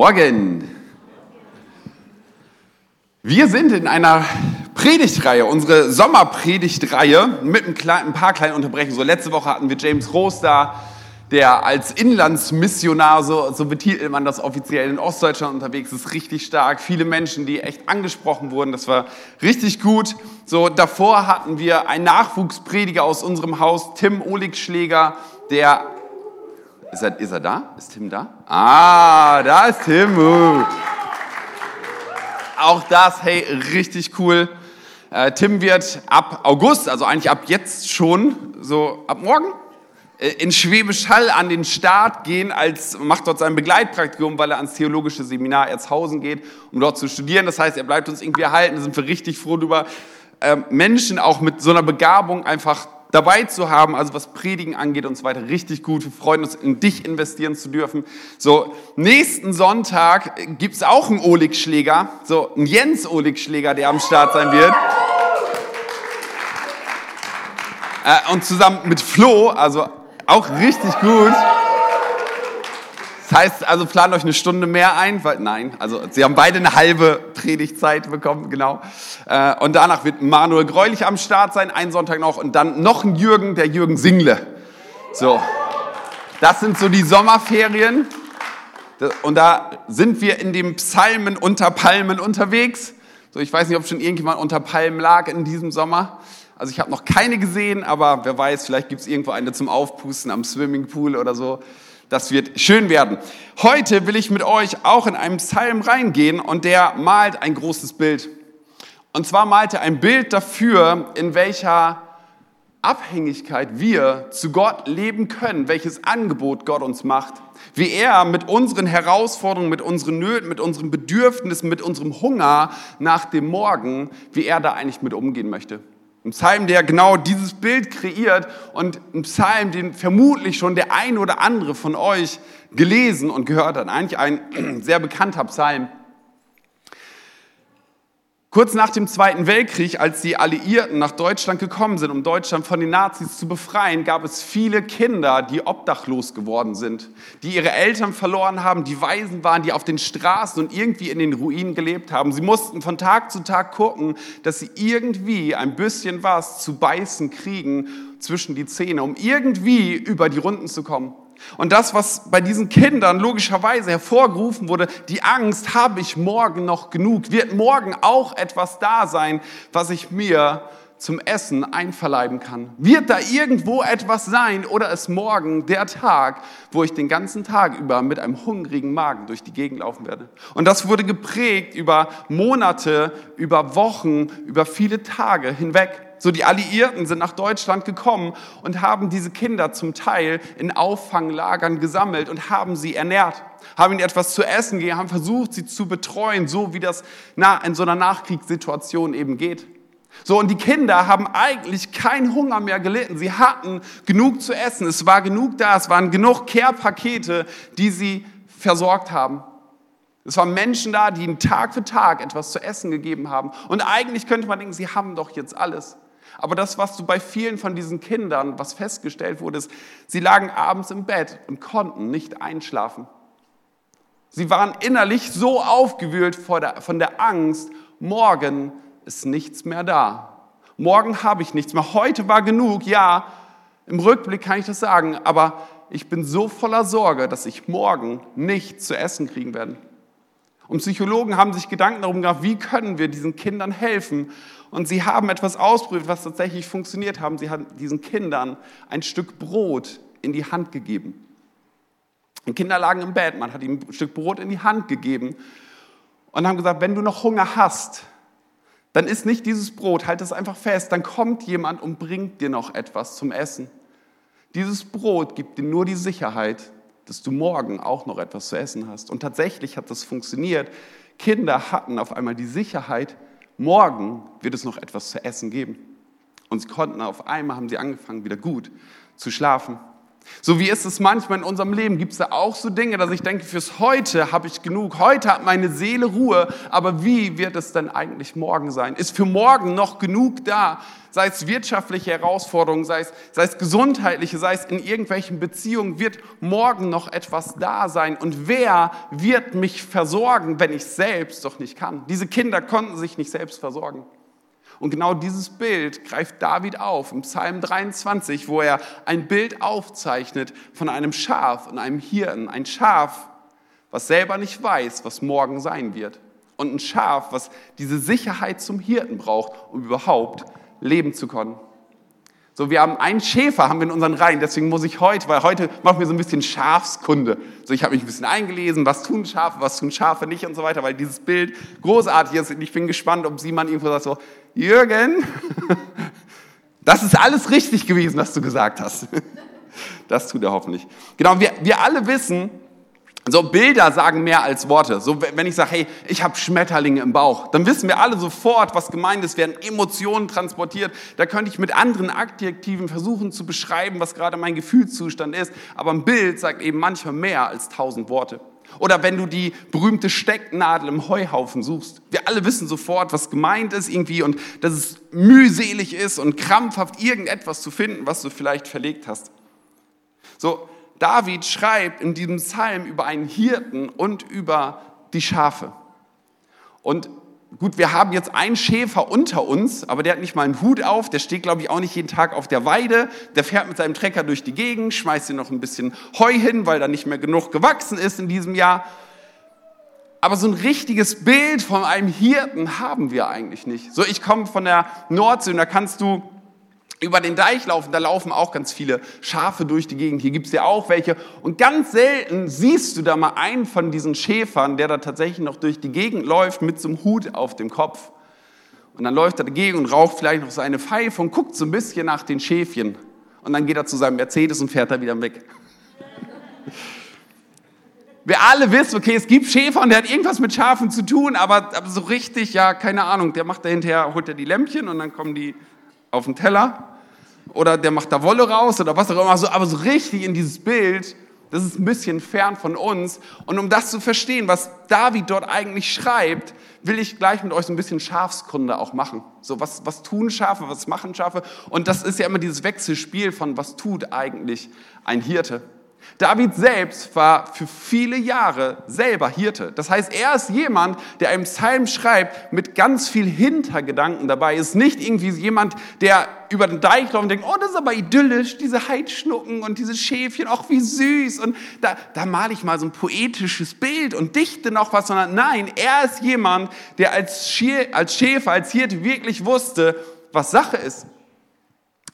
Morgen. Wir sind in einer Predigtreihe, unsere Sommerpredigtreihe mit ein, paar kleinen Unterbrechungen. So letzte Woche hatten wir James Roos da, der als Inlandsmissionar, so, so betitelt man das offiziell, in Ostdeutschland unterwegs ist, richtig stark. Viele Menschen, die echt angesprochen wurden, das war richtig gut. So davor hatten wir einen Nachwuchsprediger aus unserem Haus, Tim Oligschläger, der ist er, ist er da? Ist Tim da? Ah, da ist Tim. Uh. Auch das, hey, richtig cool. Äh, Tim wird ab August, also eigentlich ab jetzt schon, so ab morgen, äh, in Schwäbisch Hall an den Start gehen, als macht dort sein Begleitpraktikum, weil er ans theologische Seminar Erzhausen geht, um dort zu studieren. Das heißt, er bleibt uns irgendwie erhalten. Da sind wir richtig froh drüber. Ähm, Menschen auch mit so einer Begabung einfach dabei zu haben, also was Predigen angeht und so weiter, richtig gut. Wir freuen uns, in dich investieren zu dürfen. So, nächsten Sonntag gibt's auch einen Olig-Schläger, so einen Jens Olig-Schläger, der am Start sein wird. Äh, und zusammen mit Flo, also auch richtig gut. Das heißt, also plant euch eine Stunde mehr ein, weil nein, also sie haben beide eine halbe Predigtzeit bekommen, genau. Äh, und danach wird Manuel Greulich am Start sein, einen Sonntag noch und dann noch ein Jürgen, der Jürgen Single. So, das sind so die Sommerferien und da sind wir in dem Psalmen unter Palmen unterwegs. So, ich weiß nicht, ob schon irgendjemand unter Palmen lag in diesem Sommer. Also ich habe noch keine gesehen, aber wer weiß, vielleicht gibt es irgendwo eine zum Aufpusten am Swimmingpool oder so. Das wird schön werden. Heute will ich mit euch auch in einen Psalm reingehen und der malt ein großes Bild. Und zwar malt er ein Bild dafür, in welcher Abhängigkeit wir zu Gott leben können, welches Angebot Gott uns macht, wie er mit unseren Herausforderungen, mit unseren Nöten, mit unseren Bedürfnissen, mit unserem Hunger nach dem Morgen, wie er da eigentlich mit umgehen möchte. Ein Psalm, der genau dieses Bild kreiert und ein Psalm, den vermutlich schon der ein oder andere von euch gelesen und gehört hat. Eigentlich ein sehr bekannter Psalm. Kurz nach dem Zweiten Weltkrieg, als die Alliierten nach Deutschland gekommen sind, um Deutschland von den Nazis zu befreien, gab es viele Kinder, die obdachlos geworden sind, die ihre Eltern verloren haben, die Waisen waren, die auf den Straßen und irgendwie in den Ruinen gelebt haben. Sie mussten von Tag zu Tag gucken, dass sie irgendwie ein bisschen was zu beißen kriegen zwischen die Zähne, um irgendwie über die Runden zu kommen. Und das, was bei diesen Kindern logischerweise hervorgerufen wurde, die Angst, habe ich morgen noch genug? Wird morgen auch etwas da sein, was ich mir zum Essen einverleiben kann? Wird da irgendwo etwas sein oder ist morgen der Tag, wo ich den ganzen Tag über mit einem hungrigen Magen durch die Gegend laufen werde? Und das wurde geprägt über Monate, über Wochen, über viele Tage hinweg. So die Alliierten sind nach Deutschland gekommen und haben diese Kinder zum Teil in Auffanglagern gesammelt und haben sie ernährt, haben ihnen etwas zu essen gegeben, haben versucht, sie zu betreuen, so wie das in so einer Nachkriegssituation eben geht. So, und die Kinder haben eigentlich keinen Hunger mehr gelitten. Sie hatten genug zu essen. Es war genug da. Es waren genug Care-Pakete, die sie versorgt haben. Es waren Menschen da, die ihnen Tag für Tag etwas zu essen gegeben haben. Und eigentlich könnte man denken, sie haben doch jetzt alles. Aber das, was du bei vielen von diesen Kindern, was festgestellt wurde, ist, sie lagen abends im Bett und konnten nicht einschlafen. Sie waren innerlich so aufgewühlt von der Angst, morgen ist nichts mehr da. Morgen habe ich nichts mehr. Heute war genug, ja, im Rückblick kann ich das sagen, aber ich bin so voller Sorge, dass ich morgen nichts zu essen kriegen werde. Und Psychologen haben sich Gedanken darum gemacht, wie können wir diesen Kindern helfen. Und sie haben etwas ausprobiert, was tatsächlich funktioniert haben. Sie haben diesen Kindern ein Stück Brot in die Hand gegeben. Die Kinder lagen im Bett, man hat ihnen ein Stück Brot in die Hand gegeben und haben gesagt, wenn du noch Hunger hast, dann ist nicht dieses Brot, halt es einfach fest, dann kommt jemand und bringt dir noch etwas zum Essen. Dieses Brot gibt dir nur die Sicherheit, dass du morgen auch noch etwas zu essen hast. Und tatsächlich hat das funktioniert. Kinder hatten auf einmal die Sicherheit, morgen wird es noch etwas zu essen geben. Und sie konnten auf einmal, haben sie angefangen, wieder gut zu schlafen. So wie ist es manchmal in unserem Leben? Gibt es da auch so Dinge, dass ich denke, fürs Heute habe ich genug, heute hat meine Seele Ruhe, aber wie wird es denn eigentlich morgen sein? Ist für morgen noch genug da? Sei es wirtschaftliche Herausforderungen, sei es, sei es gesundheitliche, sei es in irgendwelchen Beziehungen, wird morgen noch etwas da sein? Und wer wird mich versorgen, wenn ich selbst doch nicht kann? Diese Kinder konnten sich nicht selbst versorgen. Und genau dieses Bild greift David auf im Psalm 23, wo er ein Bild aufzeichnet von einem Schaf und einem Hirten. Ein Schaf, was selber nicht weiß, was morgen sein wird. Und ein Schaf, was diese Sicherheit zum Hirten braucht, um überhaupt leben zu können. So, wir haben einen Schäfer, haben wir in unseren Reihen, deswegen muss ich heute, weil heute machen wir so ein bisschen Schafskunde. So, ich habe mich ein bisschen eingelesen, was tun Schafe, was tun Schafe nicht und so weiter, weil dieses Bild großartig ist und ich bin gespannt, ob Simon irgendwo sagt so, Jürgen, das ist alles richtig gewesen, was du gesagt hast. Das tut er hoffentlich. Genau, wir, wir alle wissen, so Bilder sagen mehr als Worte. So wenn ich sage, hey, ich habe Schmetterlinge im Bauch, dann wissen wir alle sofort, was gemeint ist, werden Emotionen transportiert. Da könnte ich mit anderen Adjektiven versuchen zu beschreiben, was gerade mein Gefühlszustand ist. Aber ein Bild sagt eben manchmal mehr als tausend Worte. Oder wenn du die berühmte Stecknadel im Heuhaufen suchst. Wir alle wissen sofort, was gemeint ist irgendwie und dass es mühselig ist und krampfhaft irgendetwas zu finden, was du vielleicht verlegt hast. So, David schreibt in diesem Psalm über einen Hirten und über die Schafe. Und gut, wir haben jetzt einen Schäfer unter uns, aber der hat nicht mal einen Hut auf, der steht, glaube ich, auch nicht jeden Tag auf der Weide, der fährt mit seinem Trecker durch die Gegend, schmeißt hier noch ein bisschen Heu hin, weil da nicht mehr genug gewachsen ist in diesem Jahr. Aber so ein richtiges Bild von einem Hirten haben wir eigentlich nicht. So, ich komme von der Nordsee und da kannst du über den Deich laufen, da laufen auch ganz viele Schafe durch die Gegend. Hier gibt's ja auch welche. Und ganz selten siehst du da mal einen von diesen Schäfern, der da tatsächlich noch durch die Gegend läuft mit so einem Hut auf dem Kopf. Und dann läuft er dagegen und raucht vielleicht noch seine Pfeife und guckt so ein bisschen nach den Schäfchen. Und dann geht er zu seinem Mercedes und fährt da wieder weg. Wir alle wissen, okay, es gibt Schäfer und der hat irgendwas mit Schafen zu tun, aber, aber so richtig, ja, keine Ahnung. Der macht da hinterher, holt er die Lämpchen und dann kommen die auf den Teller oder der macht da Wolle raus oder was auch immer. So, aber so richtig in dieses Bild, das ist ein bisschen fern von uns. Und um das zu verstehen, was David dort eigentlich schreibt, will ich gleich mit euch so ein bisschen Schafskunde auch machen. So, was, was tun Schafe, was machen Schafe? Und das ist ja immer dieses Wechselspiel von, was tut eigentlich ein Hirte? David selbst war für viele Jahre selber Hirte. Das heißt, er ist jemand, der einen Psalm schreibt mit ganz viel Hintergedanken dabei. Ist nicht irgendwie jemand, der über den Deich läuft und denkt, oh, das ist aber idyllisch, diese Heidschnucken und diese Schäfchen, ach, wie süß. Und da, da male ich mal so ein poetisches Bild und dichte noch was, sondern nein, er ist jemand, der als, Schäfer, als Hirte wirklich wusste, was Sache ist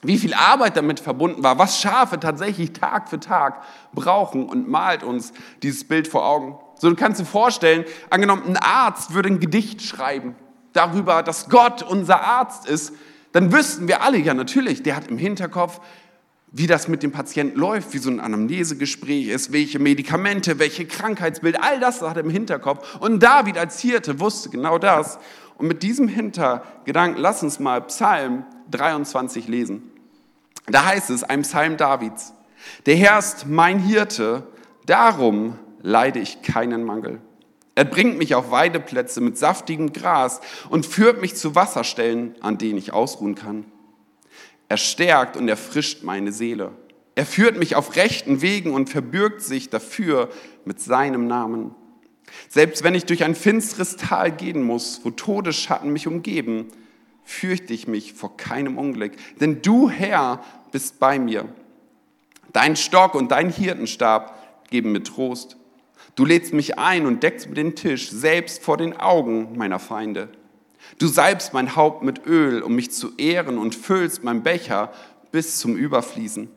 wie viel Arbeit damit verbunden war, was Schafe tatsächlich Tag für Tag brauchen und malt uns dieses Bild vor Augen. So, du kannst dir vorstellen, angenommen, ein Arzt würde ein Gedicht schreiben darüber, dass Gott unser Arzt ist, dann wüssten wir alle, ja natürlich, der hat im Hinterkopf, wie das mit dem Patienten läuft, wie so ein Anamnesegespräch ist, welche Medikamente, welche Krankheitsbild, all das hat er im Hinterkopf. Und David als Hirte wusste genau das. Und mit diesem Hintergedanken, lass uns mal Psalm 23 lesen. Da heißt es, ein Psalm Davids, der Herr ist mein Hirte, darum leide ich keinen Mangel. Er bringt mich auf Weideplätze mit saftigem Gras und führt mich zu Wasserstellen, an denen ich ausruhen kann. Er stärkt und erfrischt meine Seele. Er führt mich auf rechten Wegen und verbürgt sich dafür mit seinem Namen. Selbst wenn ich durch ein finsteres Tal gehen muss, wo Todesschatten mich umgeben, fürchte ich mich vor keinem Unglück, denn du, Herr, bist bei mir. Dein Stock und dein Hirtenstab geben mir Trost. Du lädst mich ein und deckst mir den Tisch, selbst vor den Augen meiner Feinde. Du salbst mein Haupt mit Öl, um mich zu ehren, und füllst mein Becher bis zum Überfließen.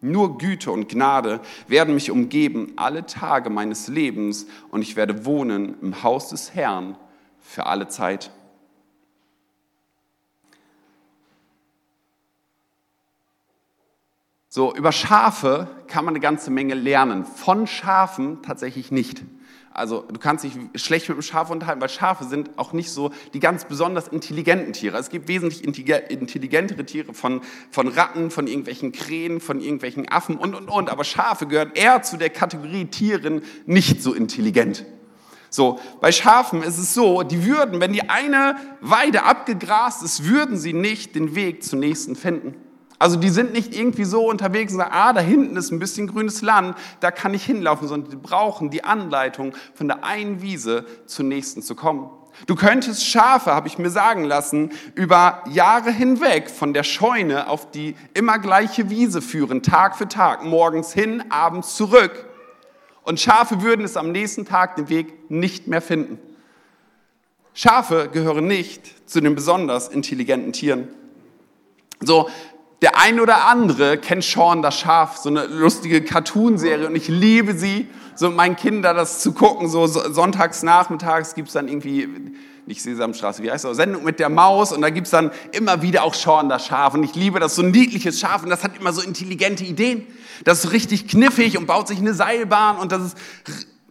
Nur Güte und Gnade werden mich umgeben alle Tage meines Lebens, und ich werde wohnen im Haus des Herrn für alle Zeit. So, über Schafe kann man eine ganze Menge lernen. Von Schafen tatsächlich nicht. Also du kannst dich schlecht mit einem Schaf unterhalten, weil Schafe sind auch nicht so die ganz besonders intelligenten Tiere. Es gibt wesentlich intelligentere Tiere von, von Ratten, von irgendwelchen Krähen, von irgendwelchen Affen und, und, und. Aber Schafe gehören eher zu der Kategorie Tieren nicht so intelligent. So, bei Schafen ist es so, die würden, wenn die eine Weide abgegrast ist, würden sie nicht den Weg zur nächsten finden. Also die sind nicht irgendwie so unterwegs und sagen, ah, da hinten ist ein bisschen grünes Land, da kann ich hinlaufen, sondern die brauchen die Anleitung, von der einen Wiese zur nächsten zu kommen. Du könntest Schafe, habe ich mir sagen lassen, über Jahre hinweg von der Scheune auf die immer gleiche Wiese führen, Tag für Tag, morgens hin, abends zurück. Und Schafe würden es am nächsten Tag den Weg nicht mehr finden. Schafe gehören nicht zu den besonders intelligenten Tieren. So, der ein oder andere kennt Sean das Schaf, so eine lustige Cartoonserie und ich liebe sie, so mit meinen Kindern das zu gucken, so sonntags nachmittags gibt's dann irgendwie, nicht Sesamstraße, wie heißt das, Sendung mit der Maus und da gibt's dann immer wieder auch Sean das Schaf und ich liebe das, so ein niedliches Schaf und das hat immer so intelligente Ideen, das ist richtig kniffig und baut sich eine Seilbahn und das ist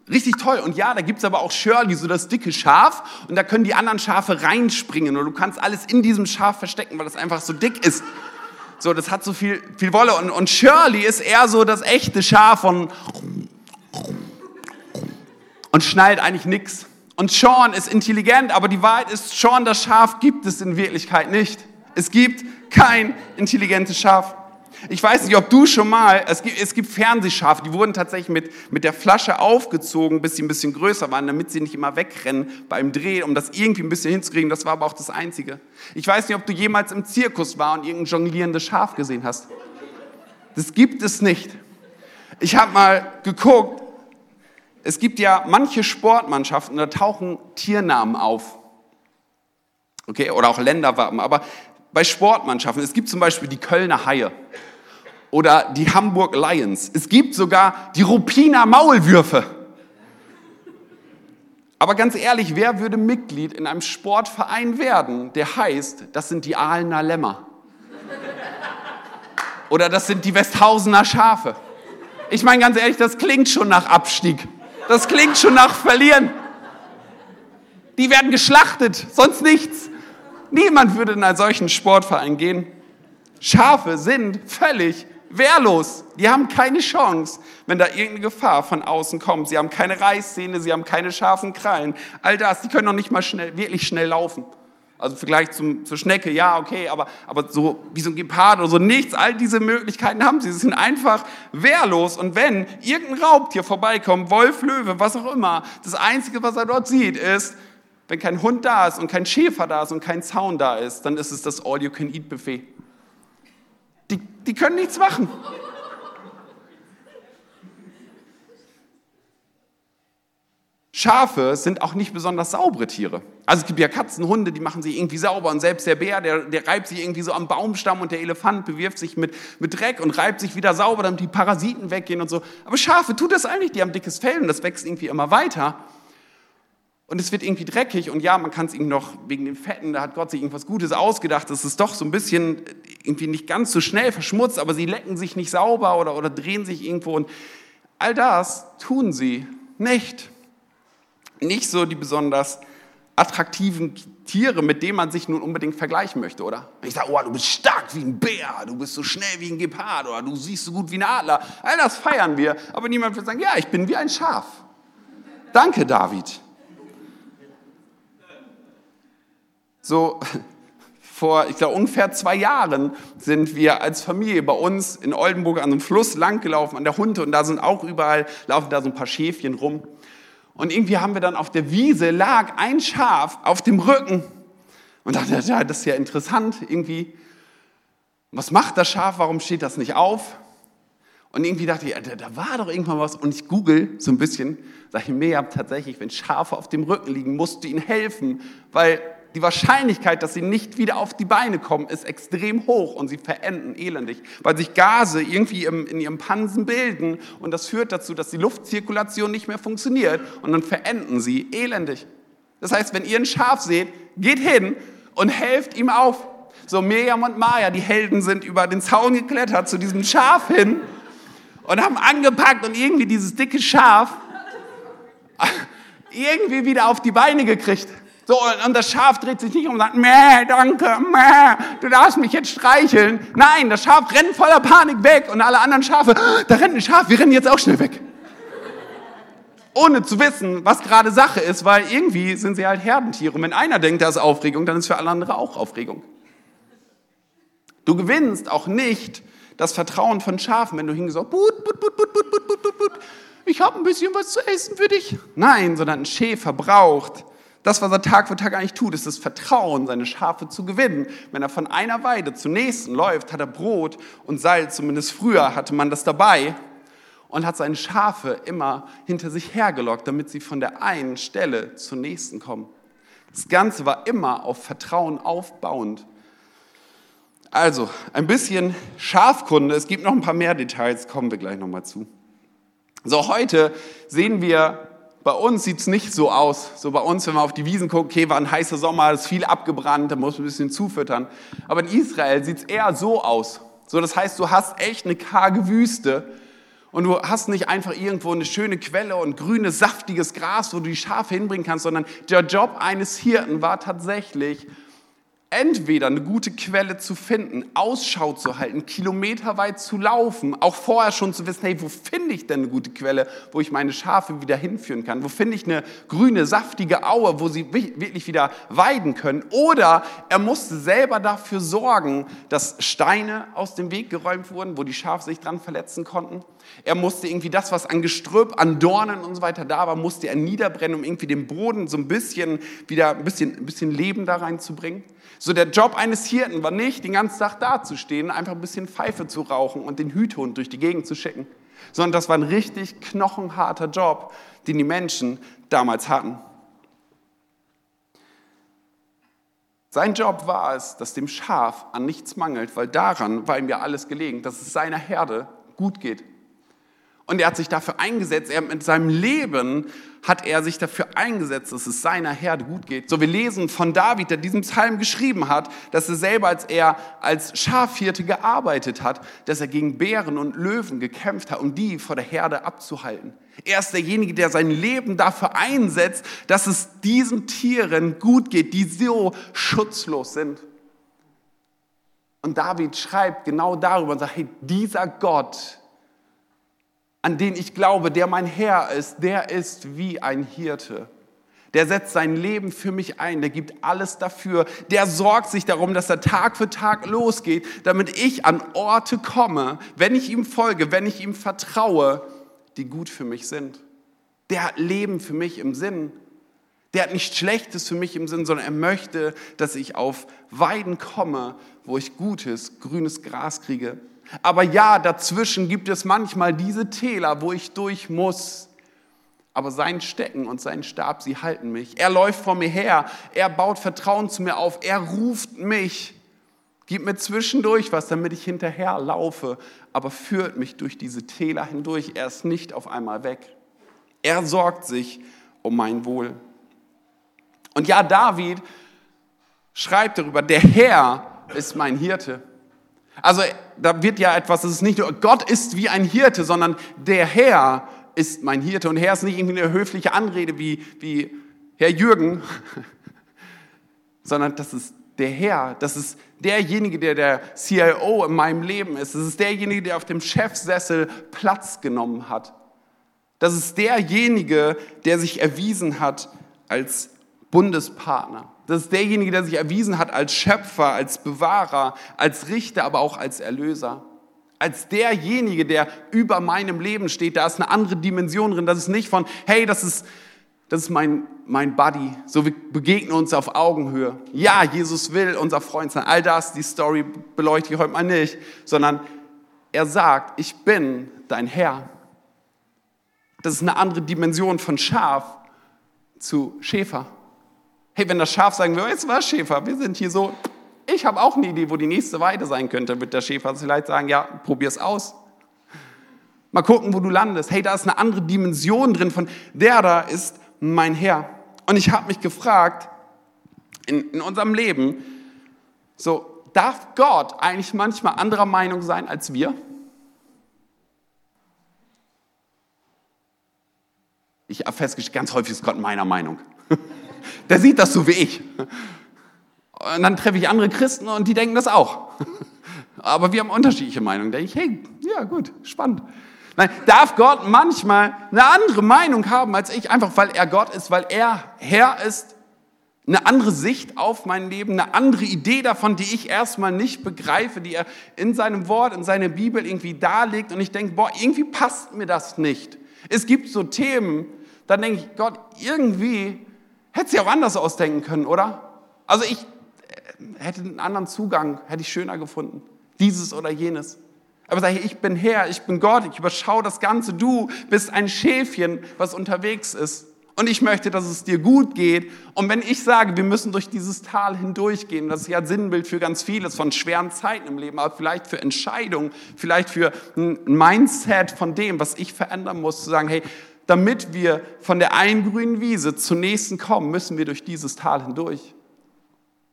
richtig toll. Und ja, da gibt's aber auch Shirley, so das dicke Schaf. Und da können die anderen Schafe reinspringen. Und du kannst alles in diesem Schaf verstecken, weil das einfach so dick ist. So, das hat so viel, viel Wolle. Und, und Shirley ist eher so das echte Schaf von und schnallt eigentlich nichts. Und Sean ist intelligent, aber die Wahrheit ist, Sean, das Schaf gibt es in Wirklichkeit nicht. Es gibt kein intelligentes Schaf. Ich weiß nicht, ob du schon mal, es gibt, es gibt Fernsehschafe, die wurden tatsächlich mit, mit der Flasche aufgezogen, bis sie ein bisschen größer waren, damit sie nicht immer wegrennen beim Drehen, um das irgendwie ein bisschen hinzukriegen. Das war aber auch das Einzige. Ich weiß nicht, ob du jemals im Zirkus war und irgendein jonglierendes Schaf gesehen hast. Das gibt es nicht. Ich habe mal geguckt, es gibt ja manche Sportmannschaften, da tauchen Tiernamen auf. Okay, oder auch Länderwappen. Aber bei Sportmannschaften, es gibt zum Beispiel die Kölner Haie oder die Hamburg Lions. Es gibt sogar die Rupiner Maulwürfe. Aber ganz ehrlich, wer würde Mitglied in einem Sportverein werden, der heißt, das sind die Aalener Lämmer? Oder das sind die Westhausener Schafe? Ich meine ganz ehrlich, das klingt schon nach Abstieg. Das klingt schon nach Verlieren. Die werden geschlachtet, sonst nichts. Niemand würde in einen solchen Sportverein gehen. Schafe sind völlig wehrlos. Die haben keine Chance, wenn da irgendeine Gefahr von außen kommt. Sie haben keine Reißzähne, sie haben keine scharfen Krallen. All das, die können noch nicht mal schnell, wirklich schnell laufen. Also im Vergleich zum, zur Schnecke, ja, okay, aber, aber so wie so ein Gepard oder so nichts, all diese Möglichkeiten haben sie. Sie sind einfach wehrlos. Und wenn irgendein Raubtier vorbeikommt, Wolf, Löwe, was auch immer, das Einzige, was er dort sieht, ist, wenn kein Hund da ist und kein Schäfer da ist und kein Zaun da ist, dann ist es das All-You-Can-Eat-Buffet. Die, die können nichts machen. Schafe sind auch nicht besonders saubere Tiere. Also es gibt ja Katzen, Hunde, die machen sich irgendwie sauber und selbst der Bär, der, der reibt sich irgendwie so am Baumstamm und der Elefant bewirft sich mit, mit Dreck und reibt sich wieder sauber, damit die Parasiten weggehen und so. Aber Schafe tut das eigentlich, die haben dickes Fell und das wächst irgendwie immer weiter. Und es wird irgendwie dreckig und ja, man kann es irgendwie noch wegen den Fetten, da hat Gott sich irgendwas Gutes ausgedacht, das ist doch so ein bisschen irgendwie nicht ganz so schnell verschmutzt, aber sie lecken sich nicht sauber oder, oder drehen sich irgendwo und all das tun sie nicht. Nicht so die besonders attraktiven Tiere, mit denen man sich nun unbedingt vergleichen möchte, oder? Wenn ich sage, oh, du bist stark wie ein Bär, du bist so schnell wie ein Gepard oder du siehst so gut wie ein Adler, all das feiern wir, aber niemand wird sagen, ja, ich bin wie ein Schaf. Danke, David. So vor, ich glaube, ungefähr zwei Jahren sind wir als Familie bei uns in Oldenburg an einem Fluss langgelaufen, an der Hunde, und da sind auch überall, laufen da so ein paar Schäfchen rum. Und irgendwie haben wir dann auf der Wiese lag ein Schaf auf dem Rücken. Und dachte, ja, das ist ja interessant irgendwie. Was macht das Schaf? Warum steht das nicht auf? Und irgendwie dachte ich, ja, da war doch irgendwann was. Und ich google so ein bisschen, sage ich mir, ja, tatsächlich, wenn Schafe auf dem Rücken liegen, musst du ihnen helfen, weil die Wahrscheinlichkeit, dass sie nicht wieder auf die Beine kommen, ist extrem hoch und sie verenden elendig, weil sich Gase irgendwie in ihrem Pansen bilden und das führt dazu, dass die Luftzirkulation nicht mehr funktioniert und dann verenden sie elendig. Das heißt, wenn ihr ein Schaf seht, geht hin und helft ihm auf. So Miriam und Maya, die Helden sind über den Zaun geklettert zu diesem Schaf hin und haben angepackt und irgendwie dieses dicke Schaf irgendwie wieder auf die Beine gekriegt. So, und das Schaf dreht sich nicht um und sagt, meh, danke, meh, du darfst mich jetzt streicheln. Nein, das Schaf rennt voller Panik weg und alle anderen Schafe, da rennt ein Schaf, wir rennen jetzt auch schnell weg. Ohne zu wissen, was gerade Sache ist, weil irgendwie sind sie halt Herdentiere. Und wenn einer denkt, da ist Aufregung, dann ist für alle andere auch Aufregung. Du gewinnst auch nicht das Vertrauen von Schafen, wenn du hingehst, but, but, but, but, but, but, but, but, ich habe ein bisschen was zu essen für dich. Nein, sondern ein Schäfer braucht das, was er Tag für Tag eigentlich tut, ist das Vertrauen, seine Schafe zu gewinnen. Wenn er von einer Weide zur nächsten läuft, hat er Brot und Salz, zumindest früher hatte man das dabei, und hat seine Schafe immer hinter sich hergelockt, damit sie von der einen Stelle zur nächsten kommen. Das Ganze war immer auf Vertrauen aufbauend. Also, ein bisschen Schafkunde. Es gibt noch ein paar mehr Details, kommen wir gleich nochmal zu. So, heute sehen wir bei uns sieht es nicht so aus. So bei uns, wenn man auf die Wiesen guckt, okay, war ein heißer Sommer, ist viel abgebrannt, da muss man ein bisschen zufüttern. Aber in Israel sieht es eher so aus. So, das heißt, du hast echt eine karge Wüste und du hast nicht einfach irgendwo eine schöne Quelle und grünes, saftiges Gras, wo du die Schafe hinbringen kannst, sondern der Job eines Hirten war tatsächlich, entweder eine gute Quelle zu finden, Ausschau zu halten, kilometerweit zu laufen, auch vorher schon zu wissen, hey, wo finde ich denn eine gute Quelle, wo ich meine Schafe wieder hinführen kann? Wo finde ich eine grüne, saftige Aue, wo sie wirklich wieder weiden können? Oder er musste selber dafür sorgen, dass Steine aus dem Weg geräumt wurden, wo die Schafe sich dran verletzen konnten. Er musste irgendwie das, was an Gestrüpp, an Dornen und so weiter da war, musste er niederbrennen, um irgendwie den Boden so ein bisschen wieder ein bisschen, ein bisschen Leben da reinzubringen. So der Job eines Hirten war nicht, den ganzen Tag dazustehen, einfach ein bisschen Pfeife zu rauchen und den Hüthund durch die Gegend zu schicken, sondern das war ein richtig knochenharter Job, den die Menschen damals hatten. Sein Job war es, dass dem Schaf an nichts mangelt, weil daran war ihm ja alles gelegen, dass es seiner Herde gut geht. Und er hat sich dafür eingesetzt, er mit seinem Leben hat er sich dafür eingesetzt, dass es seiner Herde gut geht. So, wir lesen von David, der diesen Psalm geschrieben hat, dass er selber, als er als Schafhirte gearbeitet hat, dass er gegen Bären und Löwen gekämpft hat, um die vor der Herde abzuhalten. Er ist derjenige, der sein Leben dafür einsetzt, dass es diesen Tieren gut geht, die so schutzlos sind. Und David schreibt genau darüber und sagt, hey, dieser Gott, an den ich glaube, der mein Herr ist, der ist wie ein Hirte. Der setzt sein Leben für mich ein, der gibt alles dafür, der sorgt sich darum, dass er Tag für Tag losgeht, damit ich an Orte komme, wenn ich ihm folge, wenn ich ihm vertraue, die gut für mich sind. Der hat Leben für mich im Sinn. Der hat nichts Schlechtes für mich im Sinn, sondern er möchte, dass ich auf Weiden komme, wo ich gutes, grünes Gras kriege, aber ja, dazwischen gibt es manchmal diese Täler, wo ich durch muss. Aber sein Stecken und sein Stab, sie halten mich. Er läuft vor mir her. Er baut Vertrauen zu mir auf. Er ruft mich. Gibt mir zwischendurch was, damit ich hinterher laufe. Aber führt mich durch diese Täler hindurch. Er ist nicht auf einmal weg. Er sorgt sich um mein Wohl. Und ja, David schreibt darüber, der Herr ist mein Hirte. Also da wird ja etwas, es ist nicht nur Gott ist wie ein Hirte, sondern der Herr ist mein Hirte. Und Herr ist nicht irgendwie eine höfliche Anrede wie, wie Herr Jürgen, sondern das ist der Herr, das ist derjenige, der der CIO in meinem Leben ist. Das ist derjenige, der auf dem Chefsessel Platz genommen hat. Das ist derjenige, der sich erwiesen hat als Bundespartner. Das ist derjenige, der sich erwiesen hat als Schöpfer, als Bewahrer, als Richter, aber auch als Erlöser. Als derjenige, der über meinem Leben steht. Da ist eine andere Dimension drin. Das ist nicht von, hey, das ist, das ist mein, mein Buddy. So, wir begegnen uns auf Augenhöhe. Ja, Jesus will unser Freund sein. All das, die Story beleuchte ich heute mal nicht. Sondern er sagt, ich bin dein Herr. Das ist eine andere Dimension von Schaf zu Schäfer. Hey, wenn das Schaf sagen würde, jetzt war Schäfer, wir sind hier so, ich habe auch eine Idee, wo die nächste Weide sein könnte, wird der Schäfer vielleicht sagen, ja, probier's aus. Mal gucken, wo du landest. Hey, da ist eine andere Dimension drin von, der da ist mein Herr. Und ich habe mich gefragt, in, in unserem Leben, so, darf Gott eigentlich manchmal anderer Meinung sein als wir? ich habe festgestellt, ganz häufig ist Gott meiner Meinung. Der sieht das so wie ich. Und dann treffe ich andere Christen und die denken das auch. Aber wir haben unterschiedliche Meinungen. Da denke ich, hey, ja gut, spannend. Nein, darf Gott manchmal eine andere Meinung haben als ich, einfach weil er Gott ist, weil er Herr ist, eine andere Sicht auf mein Leben, eine andere Idee davon, die ich erstmal nicht begreife, die er in seinem Wort, in seiner Bibel irgendwie darlegt und ich denke, boah, irgendwie passt mir das nicht. Es gibt so Themen, dann denke ich, Gott, irgendwie hätte sie auch anders ausdenken können, oder? Also ich äh, hätte einen anderen Zugang, hätte ich schöner gefunden. Dieses oder jenes. Aber sage ich, ich bin Herr, ich bin Gott, ich überschaue das Ganze. Du bist ein Schäfchen, was unterwegs ist. Und ich möchte, dass es dir gut geht. Und wenn ich sage, wir müssen durch dieses Tal hindurchgehen, das ist ja Sinnbild für ganz vieles, von schweren Zeiten im Leben, aber vielleicht für Entscheidungen, vielleicht für ein Mindset von dem, was ich verändern muss, zu sagen, hey, damit wir von der einen grünen Wiese zur nächsten kommen, müssen wir durch dieses Tal hindurch.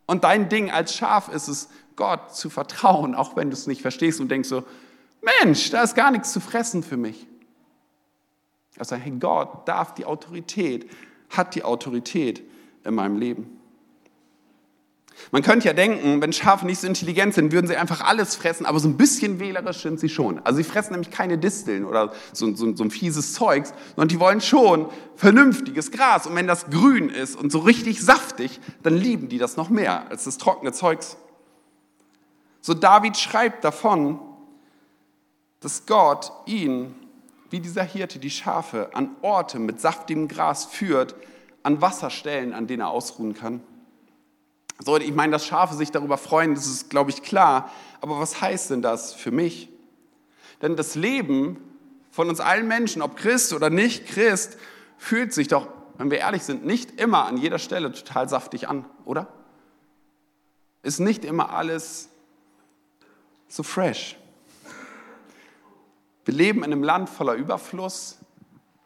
Und dein Ding als Schaf ist es, Gott zu vertrauen, auch wenn du es nicht verstehst und denkst so, Mensch, da ist gar nichts zu fressen für mich. Also, hey, Gott darf die Autorität, hat die Autorität in meinem Leben. Man könnte ja denken, wenn Schafe nicht so intelligent sind, würden sie einfach alles fressen, aber so ein bisschen wählerisch sind sie schon. Also sie fressen nämlich keine Disteln oder so, so, so ein fieses Zeugs, sondern die wollen schon vernünftiges Gras. Und wenn das grün ist und so richtig saftig, dann lieben die das noch mehr als das trockene Zeugs. So David schreibt davon, dass Gott ihn, wie dieser Hirte, die Schafe an Orte mit saftigem Gras führt, an Wasserstellen, an denen er ausruhen kann. So, ich meine, dass Schafe sich darüber freuen, das ist, glaube ich, klar. Aber was heißt denn das für mich? Denn das Leben von uns allen Menschen, ob Christ oder nicht Christ, fühlt sich doch, wenn wir ehrlich sind, nicht immer an jeder Stelle total saftig an, oder? Ist nicht immer alles so fresh. Wir leben in einem Land voller Überfluss,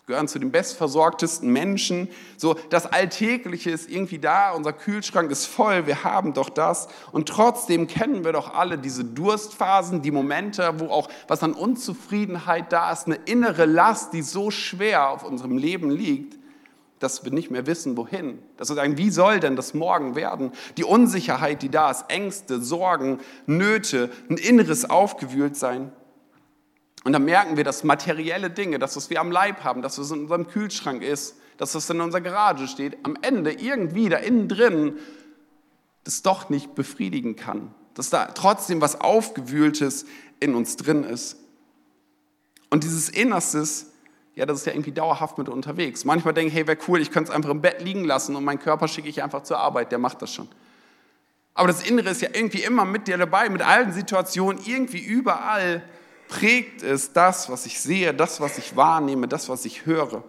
gehören zu den bestversorgtesten Menschen. So, das Alltägliche ist irgendwie da, unser Kühlschrank ist voll, wir haben doch das. Und trotzdem kennen wir doch alle diese Durstphasen, die Momente, wo auch was an Unzufriedenheit da ist, eine innere Last, die so schwer auf unserem Leben liegt, dass wir nicht mehr wissen, wohin. Dass wir sagen, wie soll denn das morgen werden? Die Unsicherheit, die da ist, Ängste, Sorgen, Nöte, ein inneres Aufgewühltsein. Und dann merken wir, dass materielle Dinge, das, was wir am Leib haben, dass was in unserem Kühlschrank ist, dass das in unserer Garage steht, am Ende irgendwie da innen drin das doch nicht befriedigen kann. Dass da trotzdem was Aufgewühltes in uns drin ist. Und dieses Innerstes, ja, das ist ja irgendwie dauerhaft mit unterwegs. Manchmal denke ich, hey, wäre cool, ich könnte es einfach im Bett liegen lassen und meinen Körper schicke ich einfach zur Arbeit, der macht das schon. Aber das Innere ist ja irgendwie immer mit dir dabei, mit allen Situationen, irgendwie überall prägt es das, was ich sehe, das, was ich wahrnehme, das, was ich höre.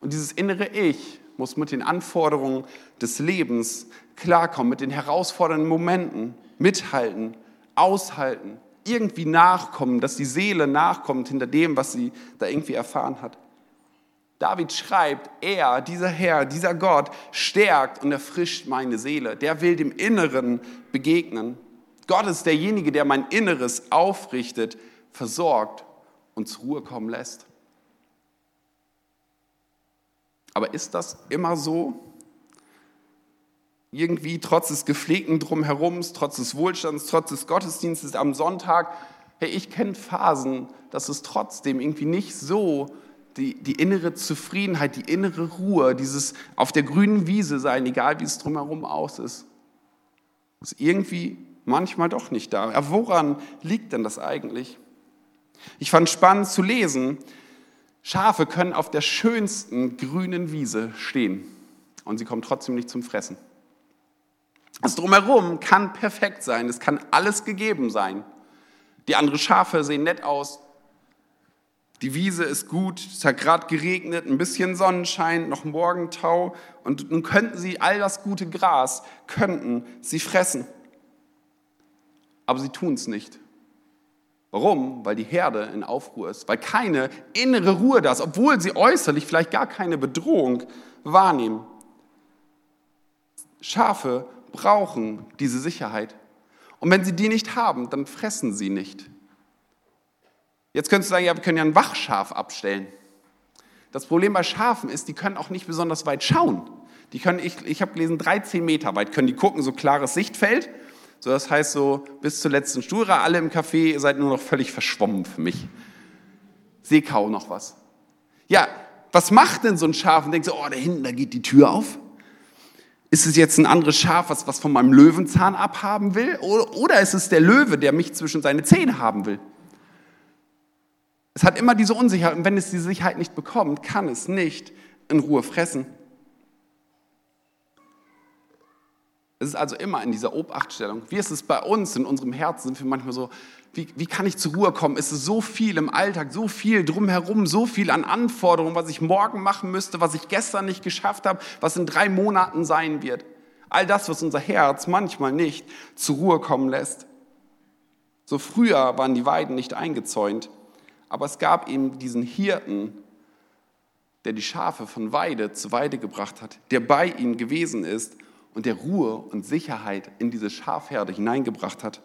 Und dieses innere Ich muss mit den Anforderungen des Lebens klarkommen, mit den herausfordernden Momenten mithalten, aushalten, irgendwie nachkommen, dass die Seele nachkommt hinter dem, was sie da irgendwie erfahren hat. David schreibt, er, dieser Herr, dieser Gott, stärkt und erfrischt meine Seele. Der will dem Inneren begegnen. Gott ist derjenige, der mein Inneres aufrichtet, versorgt und zur Ruhe kommen lässt. Aber ist das immer so? Irgendwie trotz des gepflegten Drumherums, trotz des Wohlstands, trotz des Gottesdienstes am Sonntag, hey, ich kenne Phasen, dass es trotzdem irgendwie nicht so die, die innere Zufriedenheit, die innere Ruhe, dieses auf der grünen Wiese sein, egal wie es drumherum aus ist, ist irgendwie manchmal doch nicht da. Aber woran liegt denn das eigentlich? Ich fand spannend zu lesen, Schafe können auf der schönsten grünen Wiese stehen und sie kommen trotzdem nicht zum Fressen. Das Drumherum kann perfekt sein, es kann alles gegeben sein. Die anderen Schafe sehen nett aus, die Wiese ist gut, es hat gerade geregnet, ein bisschen Sonnenschein, noch Morgentau und nun könnten sie all das gute Gras, könnten sie fressen. Aber sie tun es nicht. Warum? Weil die Herde in Aufruhr ist, weil keine innere Ruhe da ist, obwohl sie äußerlich vielleicht gar keine Bedrohung wahrnehmen. Schafe brauchen diese Sicherheit. Und wenn sie die nicht haben, dann fressen sie nicht. Jetzt könntest du sagen, ja, wir können ja ein Wachschaf abstellen. Das Problem bei Schafen ist, die können auch nicht besonders weit schauen. Die können, ich, ich habe gelesen, 13 Meter weit können die gucken, so klares Sichtfeld. So, das heißt so, bis zur letzten Stura, alle im Café, ihr seid nur noch völlig verschwommen für mich. Seh kaum noch was. Ja, was macht denn so ein Schaf? Und denkt so, oh, da hinten, da geht die Tür auf. Ist es jetzt ein anderes Schaf, was, was von meinem Löwenzahn abhaben will? Oder, oder ist es der Löwe, der mich zwischen seine Zähne haben will? Es hat immer diese Unsicherheit und wenn es die Sicherheit nicht bekommt, kann es nicht in Ruhe fressen. Es ist also immer in dieser Obachtstellung. Wie ist es bei uns in unserem Herzen? Sind wir manchmal so, wie, wie kann ich zur Ruhe kommen? Es ist so viel im Alltag, so viel drumherum, so viel an Anforderungen, was ich morgen machen müsste, was ich gestern nicht geschafft habe, was in drei Monaten sein wird. All das, was unser Herz manchmal nicht zur Ruhe kommen lässt. So früher waren die Weiden nicht eingezäunt, aber es gab eben diesen Hirten, der die Schafe von Weide zu Weide gebracht hat, der bei ihnen gewesen ist und der Ruhe und Sicherheit in diese Schafherde hineingebracht hat.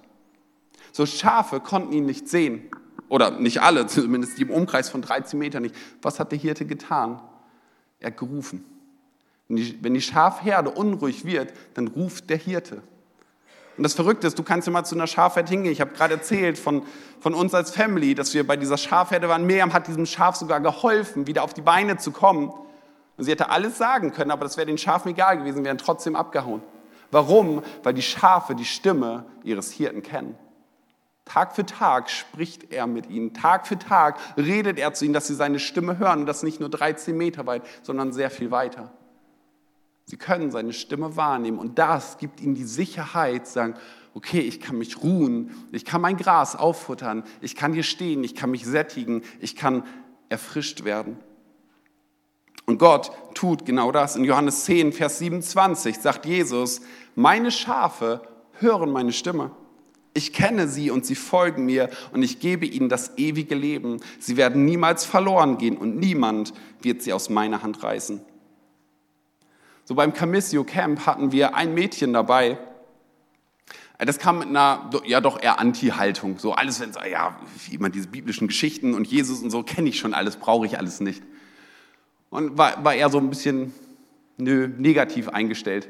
So Schafe konnten ihn nicht sehen, oder nicht alle, zumindest die im Umkreis von 13 Metern nicht. Was hat der Hirte getan? Er hat gerufen. Wenn die Schafherde unruhig wird, dann ruft der Hirte. Und das Verrückte ist, du kannst ja mal zu einer Schafherde hingehen. Ich habe gerade erzählt von, von uns als Family, dass wir bei dieser Schafherde waren. Miriam hat diesem Schaf sogar geholfen, wieder auf die Beine zu kommen. Und sie hätte alles sagen können, aber das wäre den Schafen egal gewesen, wären trotzdem abgehauen. Warum? Weil die Schafe die Stimme ihres Hirten kennen. Tag für Tag spricht er mit ihnen. Tag für Tag redet er zu ihnen, dass sie seine Stimme hören. Und das nicht nur 13 Meter weit, sondern sehr viel weiter. Sie können seine Stimme wahrnehmen. Und das gibt ihnen die Sicherheit, sagen, okay, ich kann mich ruhen, ich kann mein Gras auffuttern, ich kann hier stehen, ich kann mich sättigen, ich kann erfrischt werden. Und Gott tut genau das. In Johannes 10, Vers 27 sagt Jesus, meine Schafe hören meine Stimme. Ich kenne sie und sie folgen mir und ich gebe ihnen das ewige Leben. Sie werden niemals verloren gehen und niemand wird sie aus meiner Hand reißen. So beim Camissio Camp hatten wir ein Mädchen dabei. Das kam mit einer, ja doch eher Anti-Haltung. So alles, wenn ja, wie immer diese biblischen Geschichten und Jesus und so kenne ich schon alles, brauche ich alles nicht und war, war eher so ein bisschen nö, negativ eingestellt.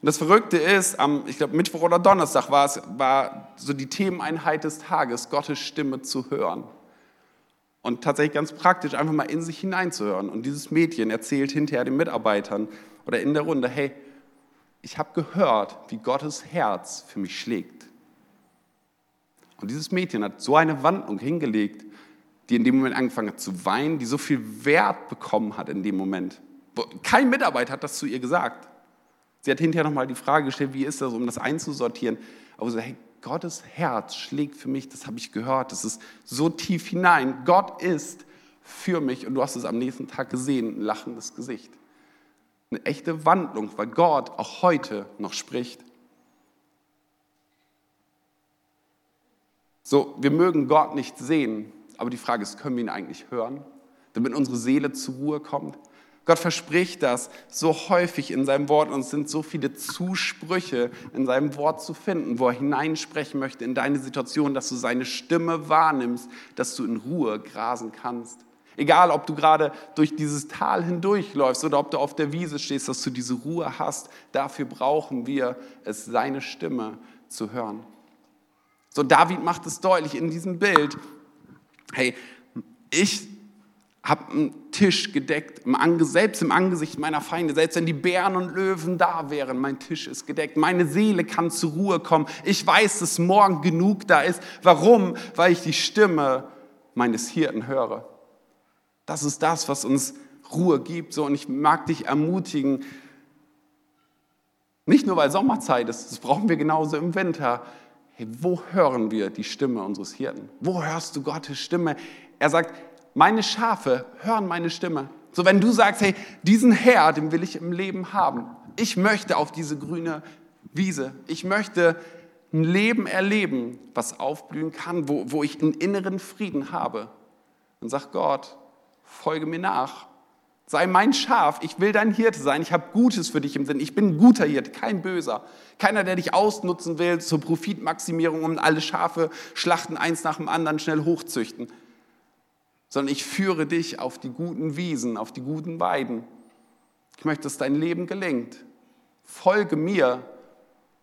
Und das Verrückte ist, am, ich glaube, Mittwoch oder Donnerstag war es, war so die Themeneinheit des Tages, Gottes Stimme zu hören. Und tatsächlich ganz praktisch einfach mal in sich hineinzuhören. Und dieses Mädchen erzählt hinterher den Mitarbeitern oder in der Runde, hey, ich habe gehört, wie Gottes Herz für mich schlägt. Und dieses Mädchen hat so eine Wandlung hingelegt, die in dem Moment angefangen hat zu weinen, die so viel Wert bekommen hat in dem Moment. Kein Mitarbeiter hat das zu ihr gesagt. Sie hat hinterher nochmal die Frage gestellt, wie ist das, um das einzusortieren. Aber so, hey, Gottes Herz schlägt für mich, das habe ich gehört, das ist so tief hinein. Gott ist für mich und du hast es am nächsten Tag gesehen, ein lachendes Gesicht. Eine echte Wandlung, weil Gott auch heute noch spricht. So, wir mögen Gott nicht sehen, aber die Frage ist, können wir ihn eigentlich hören, damit unsere Seele zur Ruhe kommt? Gott verspricht das so häufig in seinem Wort und es sind so viele Zusprüche in seinem Wort zu finden, wo er hineinsprechen möchte in deine Situation, dass du seine Stimme wahrnimmst, dass du in Ruhe grasen kannst. Egal, ob du gerade durch dieses Tal hindurchläufst oder ob du auf der Wiese stehst, dass du diese Ruhe hast, dafür brauchen wir es, seine Stimme zu hören. So, David macht es deutlich in diesem Bild, hey, ich habe einen Tisch gedeckt, selbst im Angesicht meiner Feinde, selbst wenn die Bären und Löwen da wären, mein Tisch ist gedeckt. Meine Seele kann zur Ruhe kommen. Ich weiß, dass morgen genug da ist. Warum? Weil ich die Stimme meines Hirten höre. Das ist das, was uns Ruhe gibt. So, und ich mag dich ermutigen, nicht nur weil Sommerzeit ist, das brauchen wir genauso im Winter, Hey, wo hören wir die Stimme unseres Hirten? Wo hörst du Gottes Stimme? Er sagt, meine Schafe hören meine Stimme. So wenn du sagst, hey, diesen Herr, den will ich im Leben haben. Ich möchte auf diese grüne Wiese. Ich möchte ein Leben erleben, was aufblühen kann, wo, wo ich einen inneren Frieden habe. Dann sagt Gott, folge mir nach. Sei mein Schaf, ich will dein Hirte sein, ich habe Gutes für dich im Sinn. Ich bin ein guter Hirte, kein Böser. Keiner, der dich ausnutzen will zur Profitmaximierung, um alle Schafe schlachten, eins nach dem anderen schnell hochzüchten. sondern ich führe dich auf die guten Wiesen, auf die guten Weiden. Ich möchte, dass dein Leben gelingt. Folge mir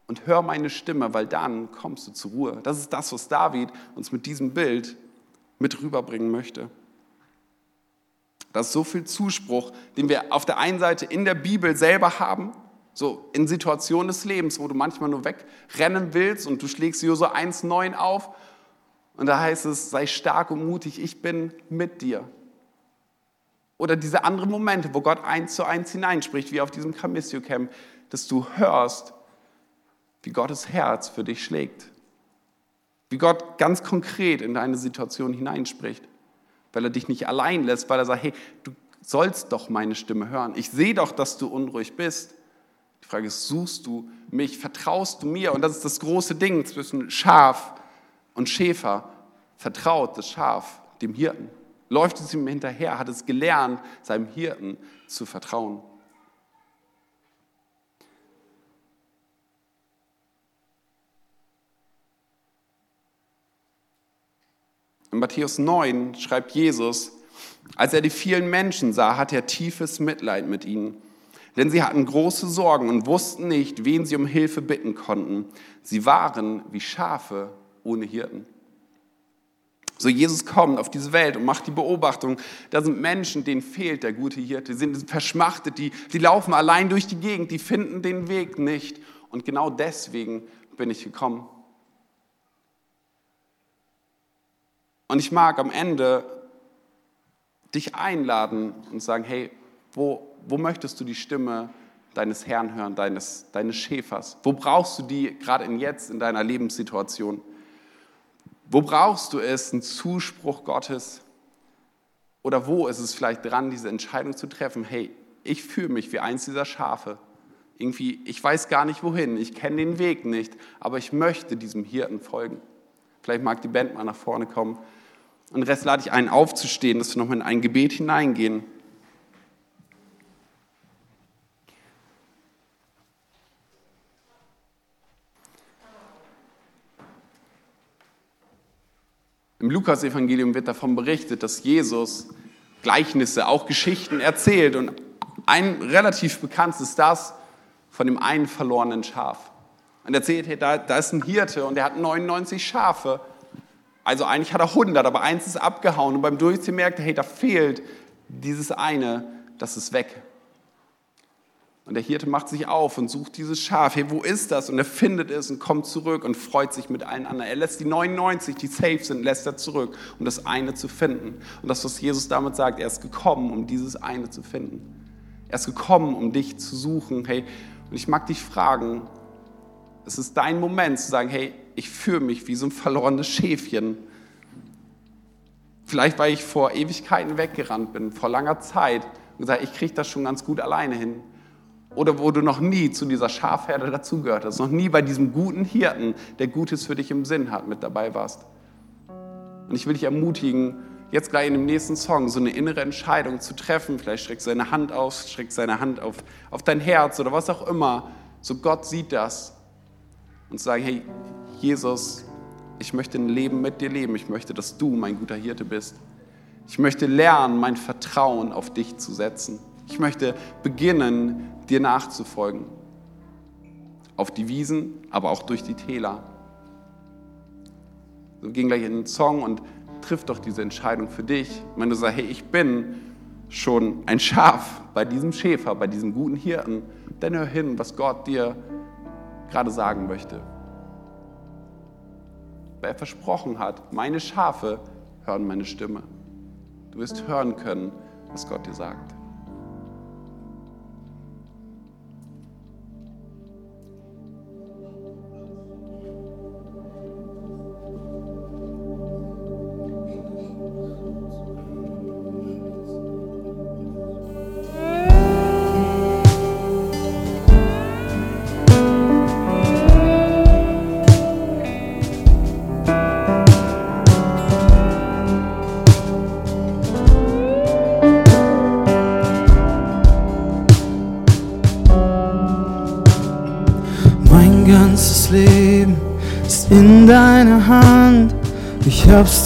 und hör meine Stimme, weil dann kommst du zur Ruhe. Das ist das, was David uns mit diesem Bild mit rüberbringen möchte. Das ist so viel Zuspruch, den wir auf der einen Seite in der Bibel selber haben, so in Situationen des Lebens, wo du manchmal nur wegrennen willst und du schlägst Jose 1,9 auf und da heißt es, sei stark und mutig, ich bin mit dir. Oder diese anderen Momente, wo Gott eins zu eins hineinspricht, wie auf diesem Camissio-Camp, dass du hörst, wie Gottes Herz für dich schlägt. Wie Gott ganz konkret in deine Situation hineinspricht. Weil er dich nicht allein lässt, weil er sagt, hey, du sollst doch meine Stimme hören. Ich sehe doch, dass du unruhig bist. Die Frage ist, suchst du mich, vertraust du mir? Und das ist das große Ding zwischen Schaf und Schäfer. Vertraut das Schaf dem Hirten. Läuft es ihm hinterher, hat es gelernt, seinem Hirten zu vertrauen. In Matthäus 9 schreibt Jesus, als er die vielen Menschen sah, hat er tiefes Mitleid mit ihnen. Denn sie hatten große Sorgen und wussten nicht, wen sie um Hilfe bitten konnten. Sie waren wie Schafe ohne Hirten. So Jesus kommt auf diese Welt und macht die Beobachtung, da sind Menschen, denen fehlt der gute Hirte, die sind verschmachtet, die, die laufen allein durch die Gegend, die finden den Weg nicht. Und genau deswegen bin ich gekommen. Und ich mag am Ende dich einladen und sagen, hey, wo, wo möchtest du die Stimme deines Herrn hören, deines, deines Schäfers? Wo brauchst du die gerade in jetzt in deiner Lebenssituation? Wo brauchst du es, einen Zuspruch Gottes? Oder wo ist es vielleicht dran, diese Entscheidung zu treffen? Hey, ich fühle mich wie eins dieser Schafe. Irgendwie, ich weiß gar nicht wohin, ich kenne den Weg nicht, aber ich möchte diesem Hirten folgen. Vielleicht mag die Band mal nach vorne kommen. Und den Rest lade ich ein, aufzustehen, dass wir nochmal in ein Gebet hineingehen. Im Lukas-Evangelium wird davon berichtet, dass Jesus Gleichnisse, auch Geschichten erzählt. Und ein relativ bekanntes ist das von dem einen verlorenen Schaf. Und er erzählt, hey, da, da ist ein Hirte und der hat 99 Schafe. Also eigentlich hat er 100, aber eins ist abgehauen. Und beim Durchziehen merkt er, hey, da fehlt dieses eine, das ist weg. Und der Hirte macht sich auf und sucht dieses Schaf. Hey, wo ist das? Und er findet es und kommt zurück und freut sich mit allen anderen. Er lässt die 99, die safe sind, lässt er zurück, um das eine zu finden. Und das, was Jesus damit sagt, er ist gekommen, um dieses eine zu finden. Er ist gekommen, um dich zu suchen. Hey, und ich mag dich fragen, es ist dein Moment zu sagen, hey, ich fühle mich wie so ein verlorenes Schäfchen. Vielleicht, weil ich vor Ewigkeiten weggerannt bin, vor langer Zeit und gesagt, ich kriege das schon ganz gut alleine hin oder wo du noch nie zu dieser Schafherde dazugehört hast, noch nie bei diesem guten Hirten, der Gutes für dich im Sinn hat, mit dabei warst. Und ich will dich ermutigen, jetzt gleich in dem nächsten Song so eine innere Entscheidung zu treffen. Vielleicht streckst du deine Hand aus, streckst deine Hand auf, auf dein Herz oder was auch immer. So Gott sieht das und sagen, hey, Jesus, ich möchte ein Leben mit dir leben. Ich möchte, dass du mein guter Hirte bist. Ich möchte lernen, mein Vertrauen auf dich zu setzen. Ich möchte beginnen, dir nachzufolgen. Auf die Wiesen, aber auch durch die Täler. Wir gehen gleich in den Song und triff doch diese Entscheidung für dich. Wenn du sagst, hey, ich bin schon ein Schaf bei diesem Schäfer, bei diesem guten Hirten, dann hör hin, was Gott dir gerade sagen möchte. Weil er versprochen hat, meine Schafe hören meine Stimme. Du wirst hören können, was Gott dir sagt.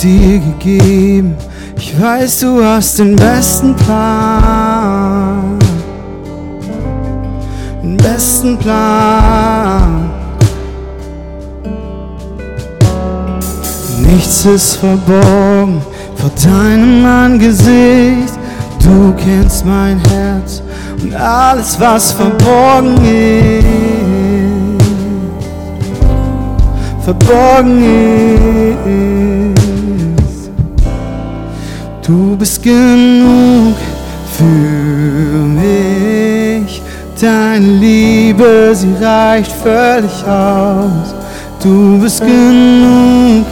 Dir gegeben. Ich weiß, du hast den besten Plan. Den besten Plan. Nichts ist verborgen vor deinem Angesicht. Du kennst mein Herz und alles, was verborgen ist. Verborgen ist. Du bist genug für mich. Deine Liebe, sie reicht völlig aus. Du bist genug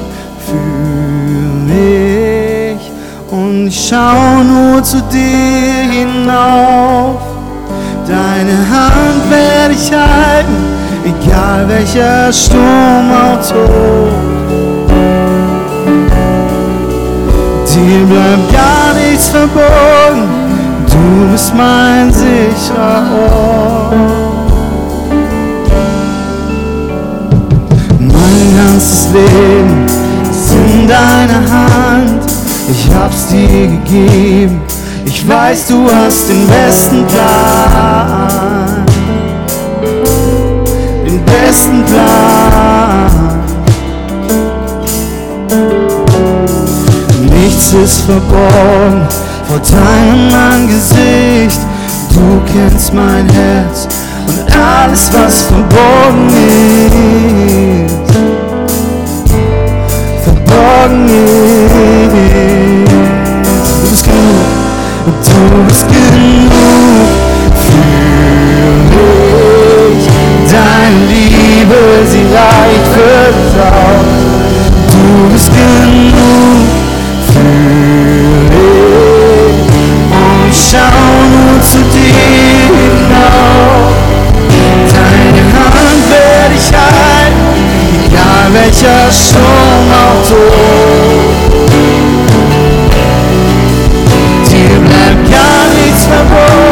für mich und ich schau nur zu dir hinauf. Deine Hand werde ich halten, egal welcher Sturm auch tobt. Dir bleibt gar nichts verborgen, du bist mein sicherer Ort. Mein ganzes Leben ist in deiner Hand. Ich hab's dir gegeben. Ich weiß, du hast den besten Plan. Den besten Plan. Ist verborgen vor deinem Angesicht. Du kennst mein Herz und alles, was verborgen ist. Verborgen ist. Du bist genug, du bist genug für mich. Deine Liebe, sie reicht für. Du bist genug schau nur zu dir hinauf. Deine Hand werde ich halten, egal welcher Sturm auch droht.